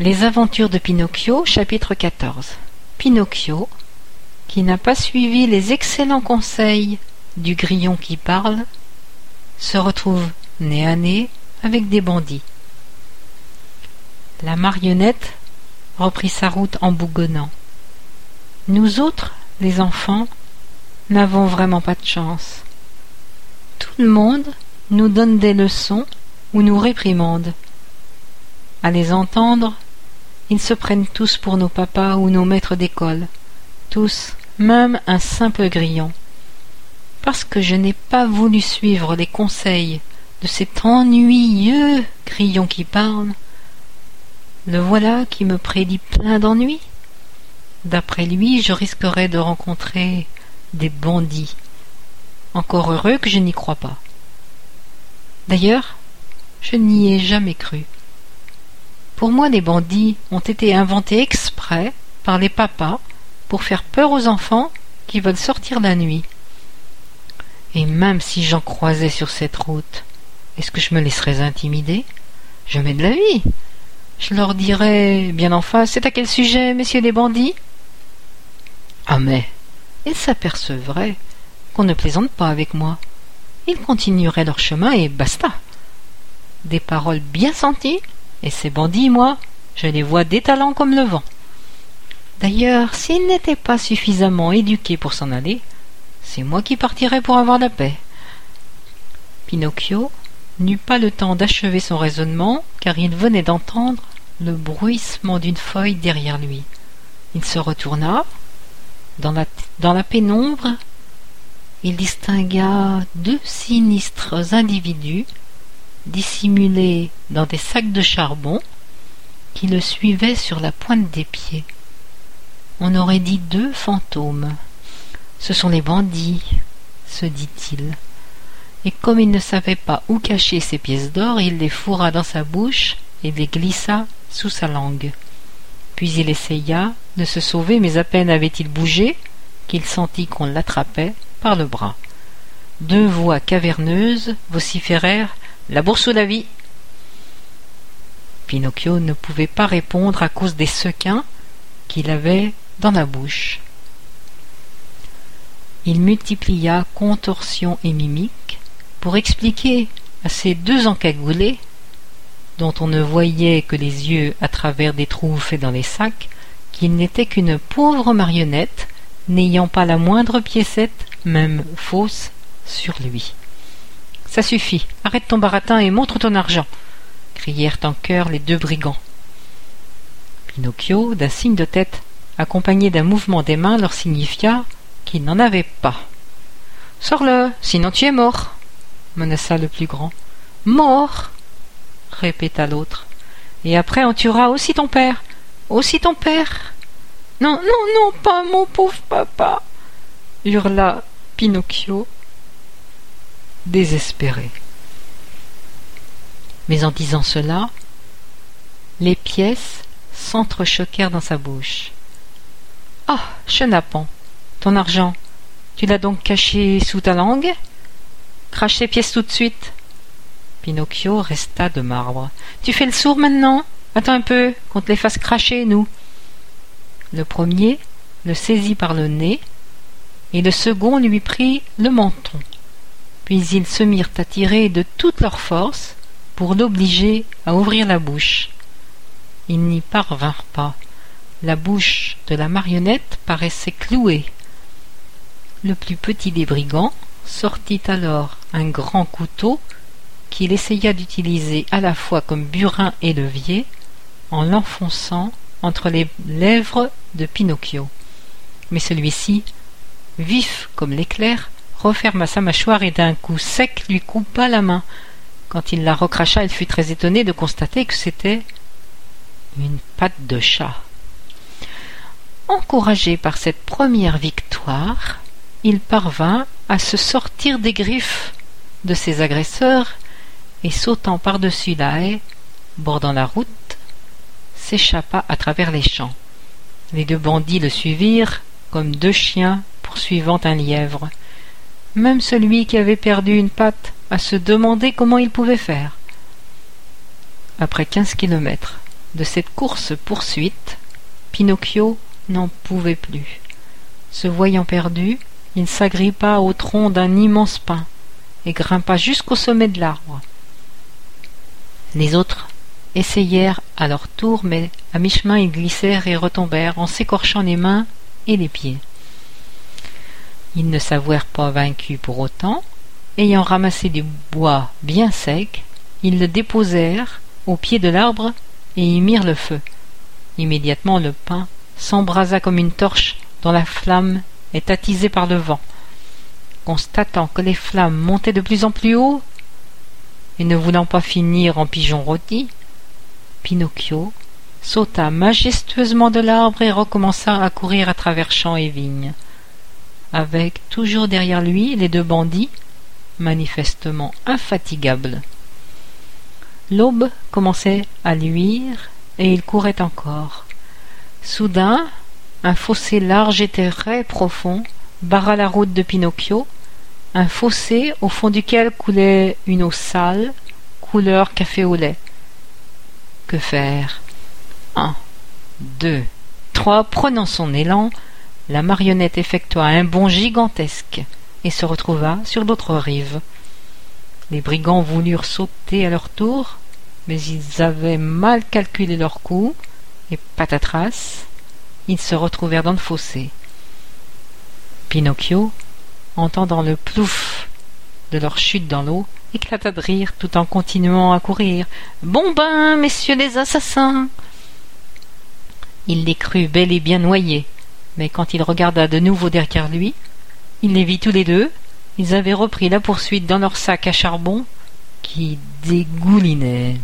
Les aventures de Pinocchio, chapitre 14 Pinocchio, qui n'a pas suivi les excellents conseils du grillon qui parle, se retrouve nez à nez avec des bandits. La marionnette reprit sa route en bougonnant. Nous autres, les enfants, n'avons vraiment pas de chance. Tout le monde nous donne des leçons ou nous réprimande. À les entendre, ils se prennent tous pour nos papas ou nos maîtres d'école, tous, même un simple grillon. Parce que je n'ai pas voulu suivre les conseils de cet ennuyeux grillon qui parle, le voilà qui me prédit plein d'ennuis. D'après lui, je risquerais de rencontrer des bandits. Encore heureux que je n'y crois pas. D'ailleurs, je n'y ai jamais cru. Pour moi, les bandits ont été inventés exprès par les papas pour faire peur aux enfants qui veulent sortir la nuit. Et même si j'en croisais sur cette route, est-ce que je me laisserais intimider? Jamais de la vie. Je leur dirais bien en face C'est à quel sujet, messieurs les bandits? Ah, mais ils s'apercevraient qu'on ne plaisante pas avec moi. Ils continueraient leur chemin et basta. Des paroles bien senties, et ces bandits, moi, je les vois détalant comme le vent. D'ailleurs, s'ils n'étaient pas suffisamment éduqués pour s'en aller, c'est moi qui partirais pour avoir la paix. Pinocchio n'eut pas le temps d'achever son raisonnement, car il venait d'entendre le bruissement d'une feuille derrière lui. Il se retourna. Dans la, dans la pénombre, il distingua deux sinistres individus dissimulés dans des sacs de charbon qui le suivaient sur la pointe des pieds. On aurait dit deux fantômes. Ce sont les bandits, se dit-il. Et comme il ne savait pas où cacher ses pièces d'or, il les fourra dans sa bouche et les glissa sous sa langue. Puis il essaya de se sauver, mais à peine avait-il bougé qu'il sentit qu'on l'attrapait par le bras. Deux voix caverneuses vociférèrent La bourse ou la vie Pinocchio ne pouvait pas répondre à cause des sequins qu'il avait dans la bouche. Il multiplia contorsions et mimiques pour expliquer à ces deux encagoulés dont on ne voyait que les yeux à travers des trous faits dans les sacs, qu'il n'était qu'une pauvre marionnette, n'ayant pas la moindre piécette, même fausse, sur lui. Ça suffit, arrête ton baratin et montre ton argent, crièrent en chœur les deux brigands. Pinocchio, d'un signe de tête, accompagné d'un mouvement des mains, leur signifia qu'il n'en avait pas. Sors-le, sinon tu es mort, menaça le plus grand. Mort répéta l'autre. Et après on tuera aussi ton père. Aussi ton père. Non, non, non, pas mon pauvre papa. hurla Pinocchio, désespéré. Mais en disant cela, les pièces s'entrechoquèrent dans sa bouche. Ah, chenapan, ton argent, tu l'as donc caché sous ta langue? Crache ces pièces tout de suite. Pinocchio resta de marbre. Tu fais le sourd maintenant? Attends un peu, qu'on te les fasse cracher, nous. Le premier le saisit par le nez, et le second lui prit le menton. Puis ils se mirent à tirer de toute leur force pour l'obliger à ouvrir la bouche. Ils n'y parvinrent pas. La bouche de la marionnette paraissait clouée. Le plus petit des brigands sortit alors un grand couteau qu'il essaya d'utiliser à la fois comme burin et levier en l'enfonçant entre les lèvres de Pinocchio. Mais celui-ci, vif comme l'éclair, referma sa mâchoire et d'un coup sec lui coupa la main. Quand il la recracha, il fut très étonné de constater que c'était une patte de chat. Encouragé par cette première victoire, il parvint à se sortir des griffes de ses agresseurs et sautant par-dessus la haie bordant la route, s'échappa à travers les champs. Les deux bandits le suivirent comme deux chiens poursuivant un lièvre. Même celui qui avait perdu une patte à se demander comment il pouvait faire. Après quinze kilomètres, de cette course-poursuite, Pinocchio n'en pouvait plus. Se voyant perdu, il s'agrippa au tronc d'un immense pin et grimpa jusqu'au sommet de l'arbre. Les autres essayèrent à leur tour, mais à mi-chemin ils glissèrent et retombèrent en s'écorchant les mains et les pieds. Ils ne s'avouèrent pas vaincus pour autant. Ayant ramassé du bois bien sec, ils le déposèrent au pied de l'arbre et y mirent le feu. Immédiatement le pain s'embrasa comme une torche dont la flamme est attisée par le vent. Constatant que les flammes montaient de plus en plus haut, et ne voulant pas finir en pigeon rôti, Pinocchio sauta majestueusement de l'arbre et recommença à courir à travers champs et vignes, avec toujours derrière lui les deux bandits, manifestement infatigables. L'aube commençait à luire et il courait encore. Soudain, un fossé large et très profond barra la route de Pinocchio, un fossé au fond duquel coulait une eau sale, couleur café au lait. Que faire? Un, deux, trois. Prenant son élan, la marionnette effectua un bond gigantesque et se retrouva sur l'autre rive. Les brigands voulurent sauter à leur tour, mais ils avaient mal calculé leur coup, et patatras, ils se retrouvèrent dans le fossé. Pinocchio, entendant le plouf de leur chute dans l'eau, éclata de rire tout en continuant à courir. Bon ben, messieurs les assassins Il les crut bel et bien noyés, mais quand il regarda de nouveau derrière lui, il les vit tous les deux. Ils avaient repris la poursuite dans leur sac à charbon qui dégoulinait.